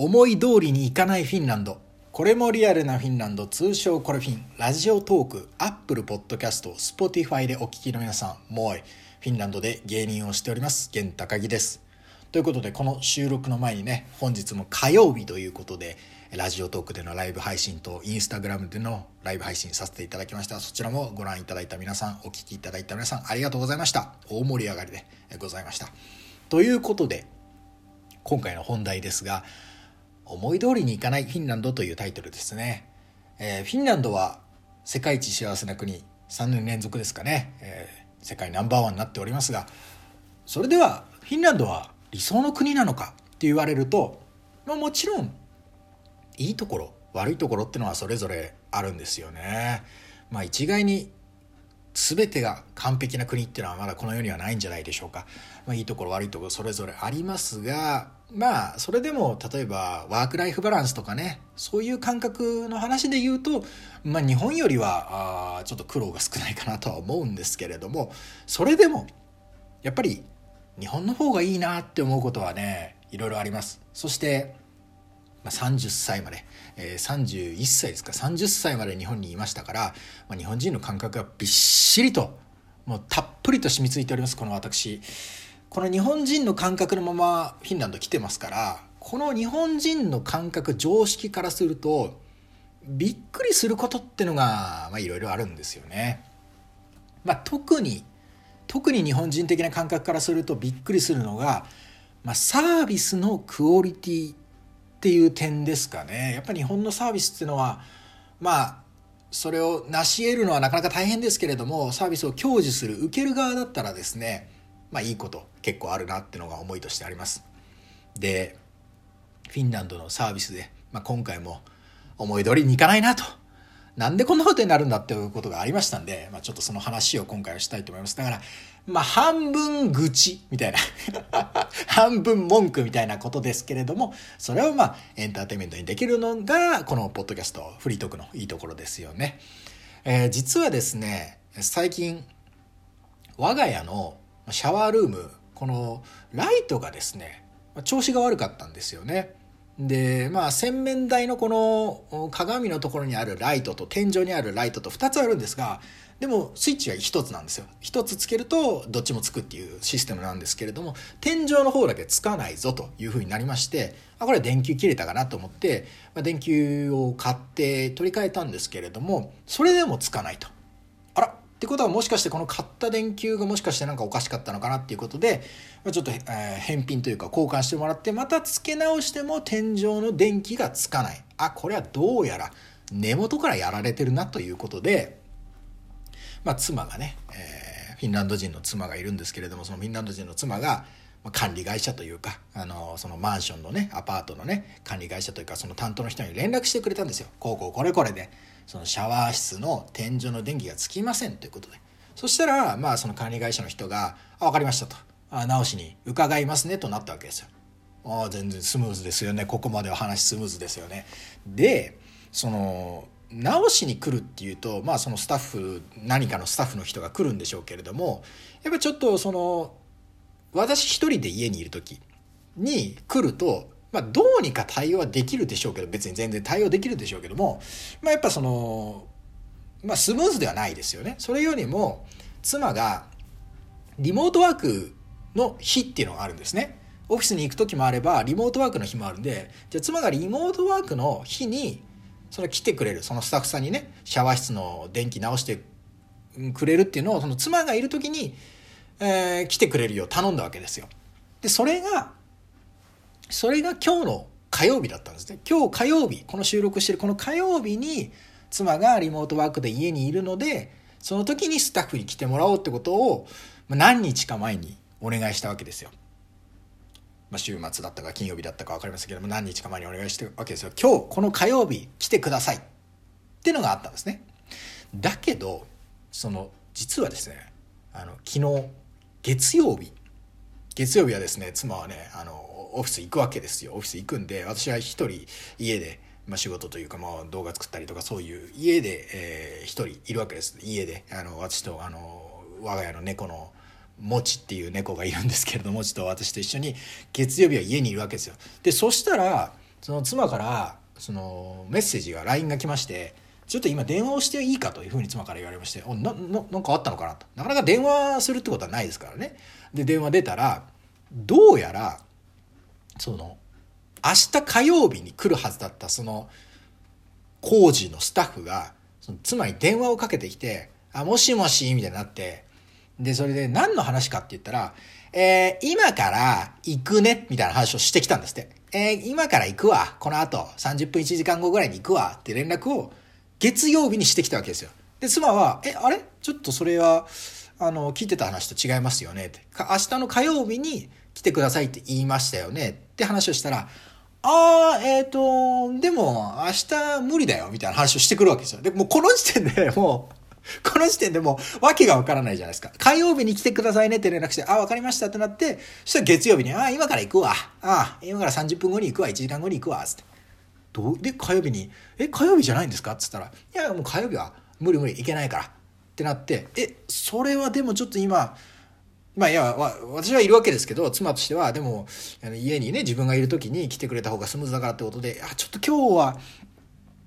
思い通りにいかないフィンランド。これもリアルなフィンランド。通称コレフィン。 RadiotalkApple PodcastSpotify でお聞きの皆さんもうフィンランドで芸人をしております。源高木です。ということでこの収録の前にね本日も火曜日ということでラジオトークでのライブ配信とインスタグラムでのライブ配信させていただきました。そちらもご覧いただいた皆さんお聞きいただいた皆さんありがとうございました。大盛り上がりでございました。ということで今回の本題ですが思い通りにいかないフィンランドというタイトルですね、えー、フィンランドは世界一幸せな国3年連続ですかね、えー、世界ナンバーワンになっておりますがそれではフィンランドは理想の国なのかって言われると、まあ、もちろんいいところ悪いところっていうのはそれぞれあるんですよね。まあ、一概に全てが完璧な国っていうのはまだこの世にはないんじゃないでしょうか。まあ、いいところ悪いところそれぞれありますがまあそれでも例えばワーク・ライフ・バランスとかねそういう感覚の話で言うと、まあ、日本よりはあちょっと苦労が少ないかなとは思うんですけれどもそれでもやっぱり日本の方がいいなって思うことはねいろいろあります。そしてまあ、30歳まで、えー、31歳ですか。30歳まで日本にいましたから、まあ、日本人の感覚がびっしりともうたっぷりと染みついております。この私。この日本人の感覚のままフィンランド来てますからこの日本人の感覚常識からするとびっくりすることってのがいろいろあるんですよね。まあ、特に特に日本人的な感覚からするとびっくりするのが、まあ、サービスのクオリティっていう点ですかねやっぱり日本のサービスっていうのはまあそれを成し得るのはなかなか大変ですけれどもサービスを享受する受ける側だったらですねまあいいこと結構あるなってのが思いとしてありますでフィンランドのサービスで、まあ、今回も思い通りにいかないなとなんでこんなことになるんだっていうことがありましたんで、まあ、ちょっとその話を今回はしたいと思います。だから、まあ、半分愚痴みたいな 半分文句みたいなことですけれども、それをまあ、エンターテインメントにできるのが、このポッドキャスト、フリートークのいいところですよね。えー、実はですね、最近、我が家のシャワールーム、このライトがですね、調子が悪かったんですよね。でまあ洗面台のこの鏡のところにあるライトと天井にあるライトと2つあるんですがでもスイッチは1つなんですよ1つつけるとどっちもつくっていうシステムなんですけれども天井の方だけつかないぞというふうになりましてあこれ電球切れたかなと思って、まあ、電球を買って取り替えたんですけれどもそれでもつかないとってことはもしかしてこの買った電球がもしかしてなんかおかしかったのかなっていうことで、まちょっと、えー、返品というか交換してもらってまた付け直しても天井の電気がつかない。あこれはどうやら根元からやられてるなということで、まあ、妻がね、えー、フィンランド人の妻がいるんですけれどもそのフィンランド人の妻が管理会社というかあのそのマンションのねアパートのね管理会社というかその担当の人に連絡してくれたんですよ。こうこうこれこれで。そのシャワー室の天井の電気がつきませんということでそしたらまあその管理会社の人が「あ分かりました」と「あ直しに伺いますね」となったわけですよ。ああ全然スムーズですよねここまでは話スムーズですよね。でその直しに来るっていうとまあそのスタッフ何かのスタッフの人が来るんでしょうけれどもやっぱちょっとその私一人で家にいる時に来ると、まあ、どうにか対応はできるでしょうけど別に全然対応できるでしょうけども、まあ、やっぱその、まあ、スムーズではないですよね。それよりも妻がリモートワークの日っていうのがあるんですね。オフィスに行く時もあればリモートワークの日もあるんでじゃあ妻がリモートワークの日にそれ来てくれるそのスタッフさんにねシャワー室の電気直してくれるっていうのをその妻がいる時にえー、来てくれるよう頼んだわけですよ。で、それが、それが今日の火曜日だったんですね。今日火曜日、この収録してるこの火曜日に、妻がリモートワークで家にいるので、その時にスタッフに来てもらおうってことを、何日か前にお願いしたわけですよ。まあ、週末だったか金曜日だったか分かりませんけども、何日か前にお願いしてるわけですよ。今日、この火曜日来てください。っていうのがあったんですね。だけど、その、実はですね、あの、昨日、月曜日月曜日はですね妻はねあのオフィス行くわけですよ。オフィス行くんで私は一人家で、まあ、仕事というか、まあ、動画作ったりとかそういう家で、えー、一人いるわけです。家であの私とあの我が家の猫のもちっていう猫がいるんですけれどもちと私と一緒に月曜日は家にいるわけですよ。でそしたらその妻からそのメッセージが LINE が来ましてちょっと今電話をしていいかというふうに妻から言われましておなななんかあったのかなと。なかなか電話するってことはないですからね。で電話出たらどうやらその明日火曜日に来るはずだったその工事のスタッフがその妻に電話をかけてきて「あもしもし」みたいになってでそれで何の話かって言ったら「えー、今から行くね」みたいな話をしてきたんですって「えー、今から行くわこの後30分1時間後ぐらいに行くわ」って連絡を月曜日にしてきたわけですよ。で妻は「えあれ？ちょっとそれはあの聞いてた話と違いますよね」って「明日の火曜日に来てくださいって言いましたよね」って話をしたらああ、えっ、ー、と、でも、明日無理だよ、みたいな話をしてくるわけですよ。で、もうこの時点で もう、この時点でもう、わけがわからないじゃないですか。火曜日に来てくださいねって連絡して、あ、わかりましたってなって、そしたら月曜日に、あ、今から行くわ。あ、今から30分後に行くわ。1時間後に行くわ。つって。どうで、火曜日に、え、火曜日じゃないんですか？っつったら、いや、もう火曜日は無理無理、行けないから。ってなって、え、それはでもちょっと今、まあいや、私はいるわけですけど、妻としては、でも、家にね、自分がいる時に来てくれた方がスムーズだからってことで、あ、ちょっと今日は、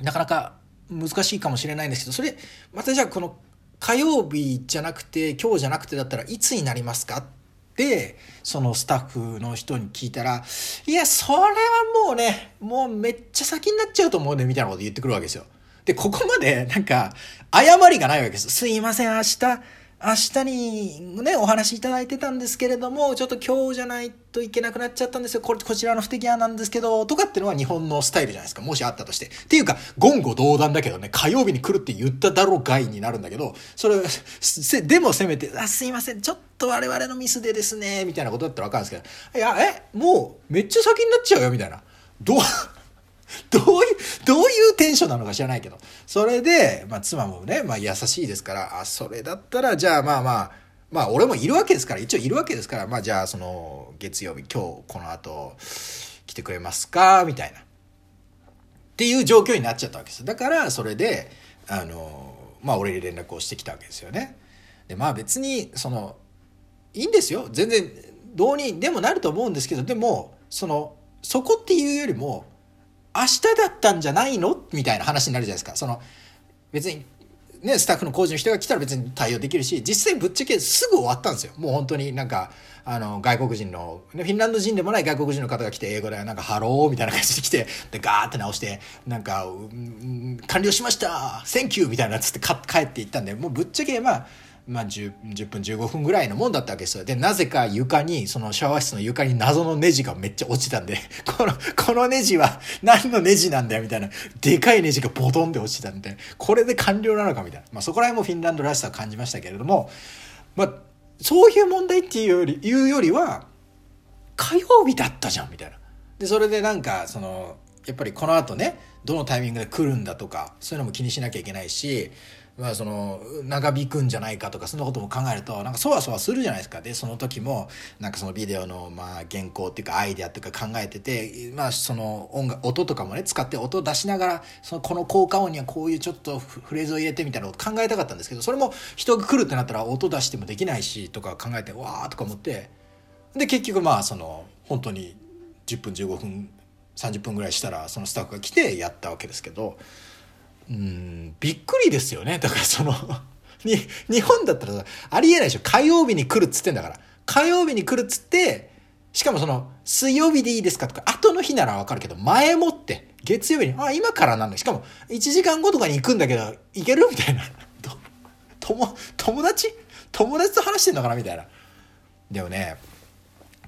なかなか難しいかもしれないんですけど、それ、またじゃあこの火曜日じゃなくて、今日じゃなくてだったらいつになりますかってそのスタッフの人に聞いたら、いや、それはもうね、もうめっちゃ先になっちゃうと思うね、みたいなこと言ってくるわけですよ。で、ここまでなんか、謝りがないわけです。すいません、明日、明日にね、お話いただいてたんですけれども、ちょっと今日じゃないといけなくなっちゃったんですよ。これ、こちらの不適合なんですけど、とかっていうのは日本のスタイルじゃないですか。もしあったとして。っていうか、言語道断だけどね、火曜日に来るって言っただろうがいになるんだけど、それ、でもせめて、あ、すいません、ちょっと我々のミスでですね、みたいなことだったらわかるんですけど、いや、え、もう、めっちゃ先になっちゃうよ、みたいな。どう、どういう、どういうテンションなのか知らないけど。それで、まあ妻もね、まあ優しいですから、あ、それだったら、じゃあまあまあ、まあ俺もいるわけですから、一応いるわけですから、まあじゃあその、月曜日、今日この後、来てくれますか？みたいな。っていう状況になっちゃったわけです。だから、それで、あの、まあ俺に連絡をしてきたわけですよね。で、まあ別に、その、いいんですよ。全然、どうにでもなると思うんですけど、でも、その、そこっていうよりも、明日だったんじゃないの？みたいな話になるじゃないですか。その、別に、ね、スタッフの工事の人が来たら別に対応できるし、実際ぶっちゃけすぐ終わったんですよ。もう本当になんか、あの、外国人の、フィンランド人でもない外国人の方が来て、英語でなんか、ハローみたいな感じで来て、で、ガーって直して、なんか、完了しました thank you みたいなつって帰っていったんで、もうぶっちゃけ、まあ、まあ10、10分15分ぐらいのもんだったわけですよ。で、なぜか床に、そのシャワー室の床に謎のネジがめっちゃ落ちたんで、この、このネジは何のネジなんだよみたいな、でかいネジがボトンって落ちたんで、これで完了なのかみたいな。まあそこら辺もフィンランドらしさを感じましたけれども、まあ、そういう問題っていうより、いうよりは、火曜日だったじゃんみたいな。で、それでなんか、その、やっぱりこの後ね、どのタイミングで来るんだとか、そういうのも気にしなきゃいけないし、まあ、その長引くんじゃないかとかそんなことも考えるとなんかそわそわするじゃないですかでその時もなんかそのビデオのまあ原稿っていうかアイデアっていうか考えてて、まあ、その音楽音とかもね使って音を出しながらそのこの効果音にはこういうちょっとフレーズを入れてみたいなこと考えたかったんですけどそれも人が来るってなったら音出してもできないしとか考えてわーとか思ってで結局まあその本当に10分15分30分ぐらいしたらそのスタッフが来てやったわけですけど。うんびっくりですよね。だからその に日本だったらありえないでしょ。火曜日に来るっつってんだから。火曜日に来るっつってしかもその水曜日でいいですかとか後の日ならわかるけど前もって月曜日にあ今からなんだ。しかも1時間後とかに行くんだけど行けるみたいな。友友達？友達と話してんのかなみたいな。でもね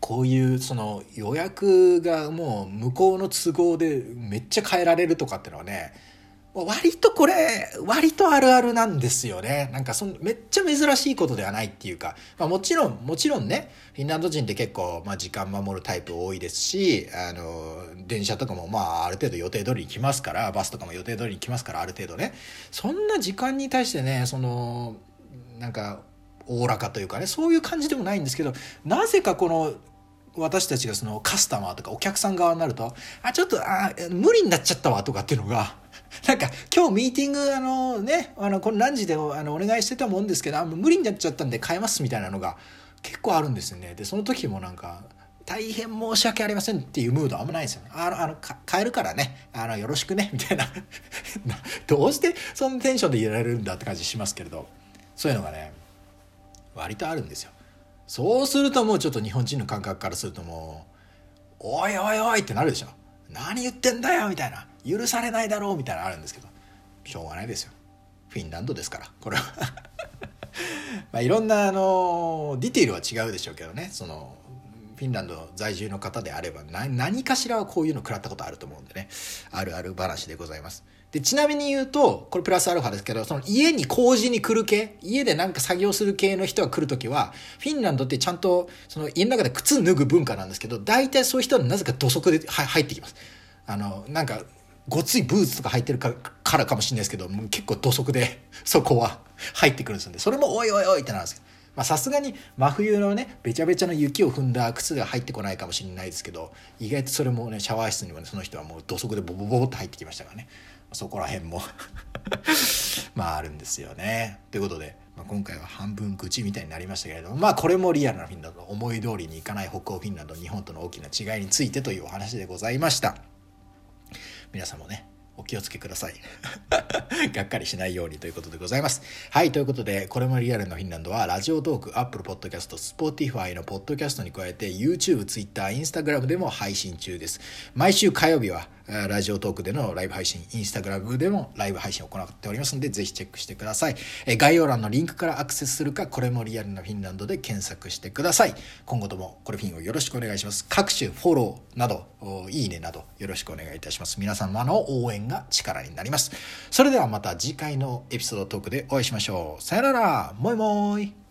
こういうその予約がもう向こうの都合でめっちゃ変えられるとかってのはね割とこれ、割とあるあるなんですよね。なんかその、めっちゃ珍しいことではないっていうか、まあもちろん、もちろんね、フィンランド人って結構、まあ時間守るタイプ多いですし、あの、電車とかもまあある程度予定通りに来ますから、バスとかも予定通りに来ますから、ある程度ね。そんな時間に対してね、その、なんか、おおらかというかね、そういう感じでもないんですけど、なぜかこの、私たちがそのカスタマーとかお客さん側になると、あ、ちょっと、あ、無理になっちゃったわとかっていうのが、なんか今日ミーティングあのねあのこの何時であのお願いしてたもんですけどあ無理になっちゃったんで変えますみたいなのが結構あるんですよね。でその時もなんか大変申し訳ありませんっていうムードあんまないですよね。あの、あの、変えるからね、あの、よろしくね、みたい な。どうしてそのテンションでいられるんだって感じしますけれど、そういうのがね、割とあるんですよ。そうするともうちょっと日本人の感覚からするともう、おいおいおいってなるでしょ。何言ってんだよみたいな。許されないだろうみたいなのあるんですけど、しょうがないですよ。フィンランドですから、これは まあいろんなあのディテールは違うでしょうけどねそのフィンランド在住の方であれば何かしらはこういうの食らったことあると思うんでねあるある話でございますでちなみに言うとこれプラスアルファですけどその家に工事に来る系家でなんか作業する系の人が来るときはフィンランドってちゃんとその家の中で靴脱ぐ文化なんですけど大体そういう人はなぜか土足で入ってきます。あのなんかごついブーツとか履いてるからかもしれないですけど結構土足で そこは入ってくるんですよね。それもおいおいおいってなるんですけど。まあさすがに真冬のねべちゃべちゃの雪を踏んだ靴が入ってこないかもしれないですけど意外とそれもねシャワー室にもねその人はもう土足でボボボボって入ってきましたからね。そこら辺も まああるんですよね。ということで、まあ、今回は半分愚痴みたいになりましたけれどもまあこれもリアルなフィンランド思い通りにいかない北欧フィンランド日本との大きな違いについてというお話でございました。皆さんもねお気をつけください。がっかりしないようにということでございます。はい、ということで、これもリアルなフィンランドは、 Radiotalk、Apple Podcast、Spotify のポッドキャストに加えて、YouTube、Twitter、Instagram でも配信中です。毎週火曜日は、 Radiotalk でのライブ配信、インスタグラムでもライブ配信を行っておりますので、ぜひチェックしてください。え概要欄のリンクからアクセスするか、これもリアルなフィンランドで検索してください。今後ともこれフィンをよろしくお願いします。各種フォローなど、いいねなどよろしくお願いいたします。皆様の応援が力になります。それではまた次回のエピソードトークでお会いしましょう。さよならもいもーい